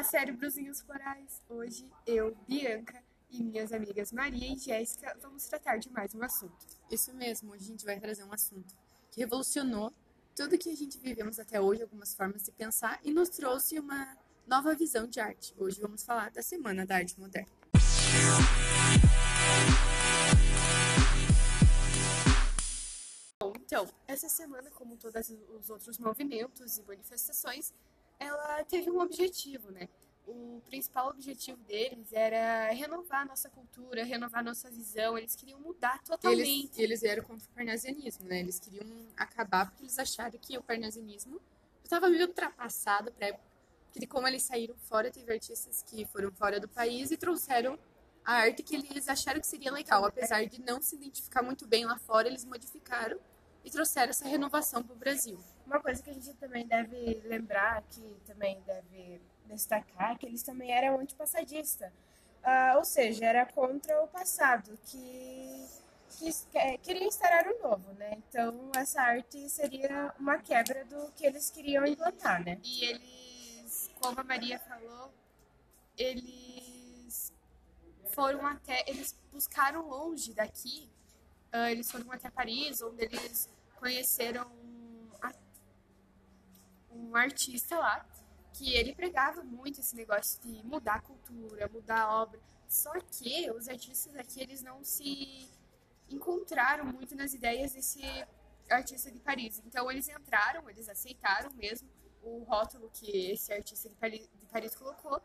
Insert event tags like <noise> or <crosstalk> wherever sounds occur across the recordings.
Olá, cérebrozinhos florais! Hoje eu, Bianca e minhas amigas Maria e Jéssica vamos tratar de mais um assunto. Isso mesmo, hoje a gente vai trazer um assunto que revolucionou tudo que a gente vivemos até hoje, algumas formas de pensar, e nos trouxe uma nova visão de arte. Hoje vamos falar da Semana da Arte Moderna. Bom, então, essa semana, como todos os outros movimentos e manifestações, ela teve um objetivo, né? O principal objetivo deles era renovar nossa cultura, renovar nossa visão. Eles queriam mudar totalmente. Eles, eles vieram contra o parnasianismo, né? Eles queriam acabar porque eles acharam que o parnasianismo estava meio ultrapassado para que como eles saíram fora, teve artistas que foram fora do país e trouxeram a arte que eles acharam que seria legal, apesar de não se identificar muito bem lá fora, eles modificaram e trouxeram essa renovação para o Brasil. Uma coisa que a gente também deve lembrar, que também deve destacar, que eles também eram antipassadistas. Uh, ou seja, era contra o passado, que, que, que queria instaurar o novo, né? Então, essa arte seria uma quebra do que eles queriam implantar, né? E eles, como a Maria falou, eles foram até, eles buscaram longe daqui Uh, eles foram até Paris, onde eles conheceram um artista lá, que ele pregava muito esse negócio de mudar a cultura, mudar a obra. Só que os artistas aqui, eles não se encontraram muito nas ideias desse artista de Paris. Então eles entraram, eles aceitaram mesmo o rótulo que esse artista de Paris, de Paris colocou,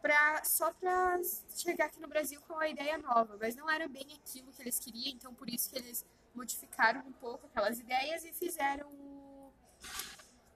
pra, só para chegar aqui no Brasil com uma ideia nova, mas não era bem aquilo que eles queriam, então por isso que eles modificaram um pouco aquelas ideias e fizeram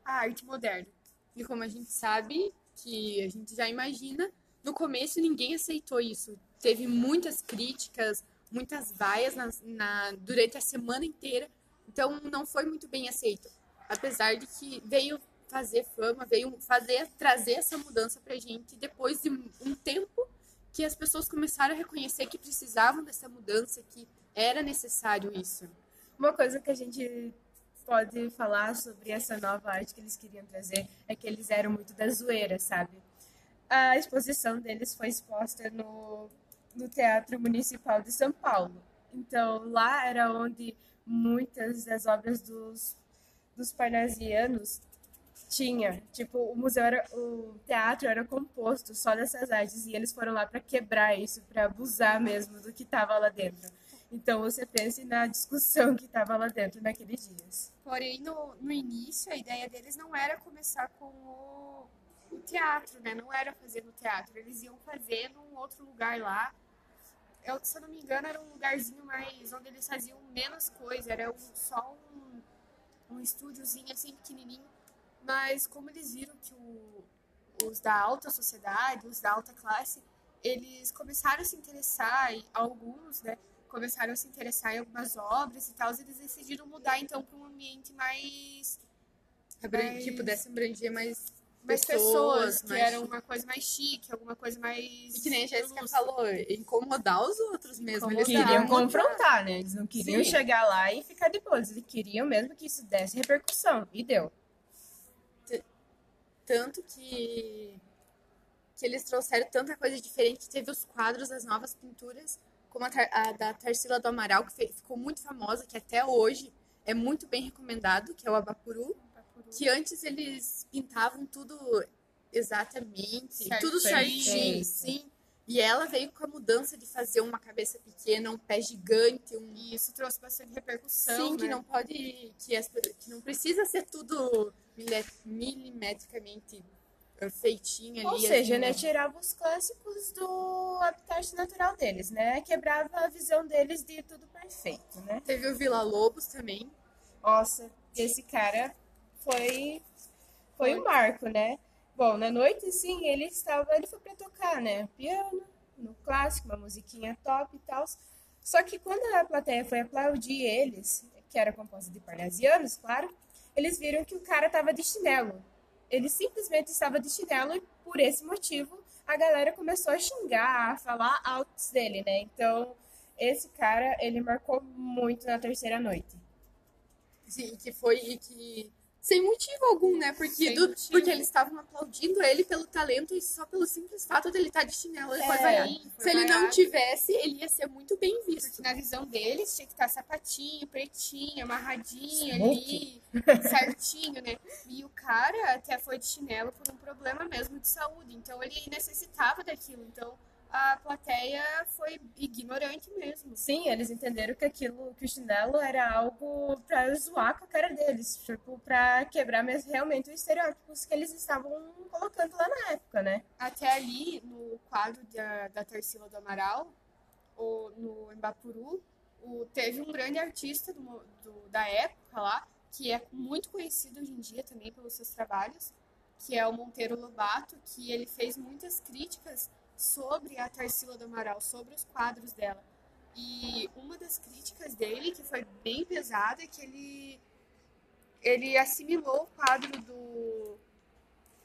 a arte moderna. E como a gente sabe, que a gente já imagina, no começo ninguém aceitou isso. Teve muitas críticas, muitas vaias na, na, durante a semana inteira, então não foi muito bem aceito. Apesar de que veio fazer fama, veio fazer trazer essa mudança pra gente depois de um tempo que as pessoas começaram a reconhecer que precisavam dessa mudança, que era necessário isso. Uma coisa que a gente pode falar sobre essa nova arte que eles queriam trazer é que eles eram muito da zoeira, sabe? A exposição deles foi exposta no, no Teatro Municipal de São Paulo. Então, lá era onde muitas das obras dos, dos parnasianos tinha. Tipo, o museu era. O teatro era composto só dessas artes e eles foram lá para quebrar isso, para abusar mesmo do que estava lá dentro. Então você pense na discussão que estava lá dentro naqueles dias. Porém, no, no início, a ideia deles não era começar com o, o teatro, né? Não era fazer no teatro. Eles iam fazer num outro lugar lá. Eu, se eu não me engano, era um lugarzinho mais onde eles faziam menos coisa. Era um, só um, um estúdiozinho assim pequenininho mas como eles viram que o, os da alta sociedade, os da alta classe, eles começaram a se interessar, alguns, né, começaram a se interessar em algumas obras e tal, eles decidiram mudar então para um ambiente mais, mais que pudesse abranger mais mais pessoas, pessoas que mais era uma coisa mais chique, alguma coisa mais. E que nem a Jéssica falou, incomodar os outros mesmo. Eles queriam confrontar, né? Eles não queriam Sim. chegar lá e ficar de boa. Eles queriam mesmo que isso desse repercussão. E deu. Tanto que, que eles trouxeram tanta coisa diferente. Teve os quadros das novas pinturas, como a, a da Tarsila do Amaral, que ficou muito famosa, que até hoje é muito bem recomendado, que é o Abapuru. Abapuru. Que antes eles pintavam tudo exatamente, certo, tudo certinho, sim. E ela veio com a mudança de fazer uma cabeça pequena, um pé gigante, um... E isso trouxe bastante repercussão, Sim, né? que não pode... Que, as, que não precisa ser tudo milimetricamente feitinho ali. Ou seja, assim, né, tirava os clássicos do habitat natural deles, né? Quebrava a visão deles de tudo perfeito, né? Teve o Vila Lobos também. Nossa, esse cara foi foi um marco, né? Bom, na noite, sim, ele estava, ele foi para tocar, né? Piano, no clássico, uma musiquinha top e tal. Só que quando a plateia foi aplaudir eles, que era composta de parnasianos, claro, eles viram que o cara estava de chinelo. Ele simplesmente estava de chinelo e por esse motivo a galera começou a xingar, a falar altos dele, né? Então, esse cara, ele marcou muito na terceira noite. Sim, que foi e que sem motivo algum, né? Porque, do- motivo. porque eles estavam aplaudindo ele pelo talento e só pelo simples fato dele estar de chinelo foi É. vaiado. Foi Se ele não tivesse, ele ia ser muito bem Porque visto. na visão deles tinha que estar sapatinho, pretinho, amarradinho ali, <laughs> certinho, né? E o cara até foi de chinelo por um problema mesmo de saúde. Então ele necessitava daquilo. Então a plateia foi ignorante mesmo. Sim, eles entenderam que aquilo, que o chinelo era algo pra zoar com a cara deles, tipo, pra quebrar mesmo realmente os estereótipos que eles estavam colocando lá na época, né? Até ali, no quadro da, da Tarsila do Amaral, ou no Embapuru, o, teve um grande artista do do- da época lá, que é muito conhecido hoje em dia também pelos seus trabalhos, que é o Monteiro Lobato, que ele fez muitas críticas sobre a Tarsila do Amaral, sobre os quadros dela. E uma das críticas dele, que foi bem pesada, é que ele, ele assimilou o quadro do,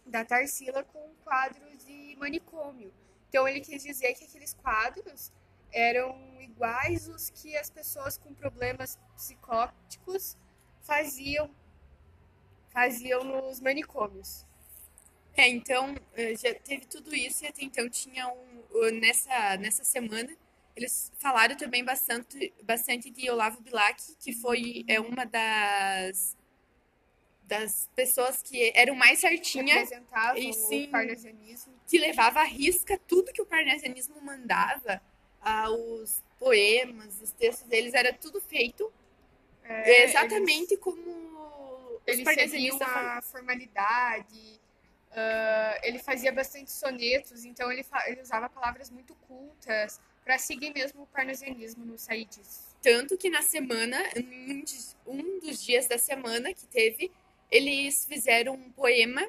da Tarsila com um quadro de manicômio. Então ele quis dizer que aqueles quadros eram iguais os que as pessoas com problemas psicóticos faziam faziam nos manicômios. É, então, eh, já teve tudo isso e até então tinha um. Nessa, nessa semana, eles falaram também bastante, bastante de Olavo Bilac, que foi é, uma das, das pessoas que eram mais certinha, e sim. o parnasianismo. que levava à risca tudo que o parnasianismo mandava, ah, os poemas, os textos deles, era tudo feito É, exatamente como os Eles, eles seguiam parnasianistas a formalidade. Ah, ele fazia bastante sonetos, então ele, ele usava palavras muito cultas para seguir mesmo o parnasianismo, não sair disso. Tanto que na semana, um dos- um dos dias da semana que teve, eles fizeram um poema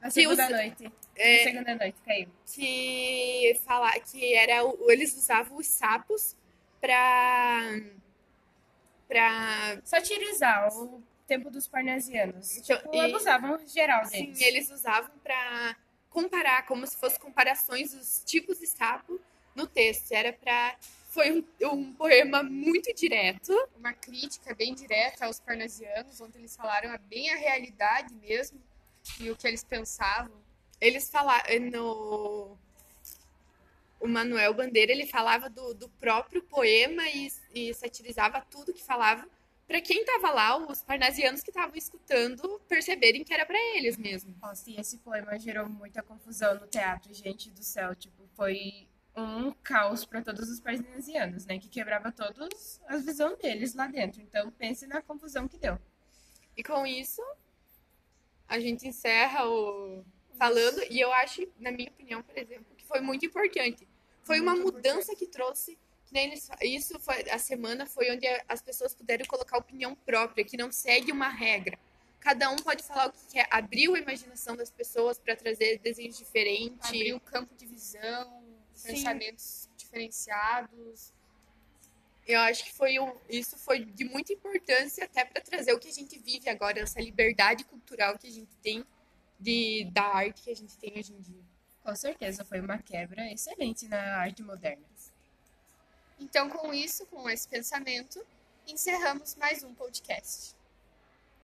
Na segunda noite. é, Na segunda noite, caiu. que fala que era o- eles usavam os sapos para para Satirizar o tempo dos parnasianos. Então, Tipo, e- abusavam geral sim, deles. eles usavam para comparar como se fosse comparações dos tipos de sapo no texto. Era para foi um, um poema muito direto. Uma crítica bem direta aos parnasianos, onde eles falaram bem a realidade mesmo e o que eles pensavam. Eles falaram no o Manuel Bandeira ele falava do, do próprio poema e, e satirizava tudo que falava para quem estava lá, os parnasianos que estavam escutando perceberem que era para eles mesmo. Nossa, e esse poema gerou muita confusão no teatro, gente do céu. Tipo, foi um caos para todos os parnasianos, né? Que quebrava todos a visão deles lá dentro. Então, pense na confusão que deu. E com isso a gente encerra o falando e eu acho, na minha opinião, por exemplo, que foi muito importante. Foi uma Muito mudança que trouxe que nem eles, isso foi a semana foi onde as pessoas puderam colocar opinião própria, que não segue uma regra. Cada um pode falar o que quer, abriu a imaginação das pessoas para trazer desenhos diferentes. Abrir o campo de visão, Sim. pensamentos diferenciados. Eu acho que foi um, isso foi de muita importância até para trazer o que a gente vive agora, essa liberdade cultural que a gente tem de da arte que a gente tem hoje em dia. Com certeza, foi uma quebra excelente na arte moderna. Então, com isso, com esse pensamento, encerramos mais um podcast.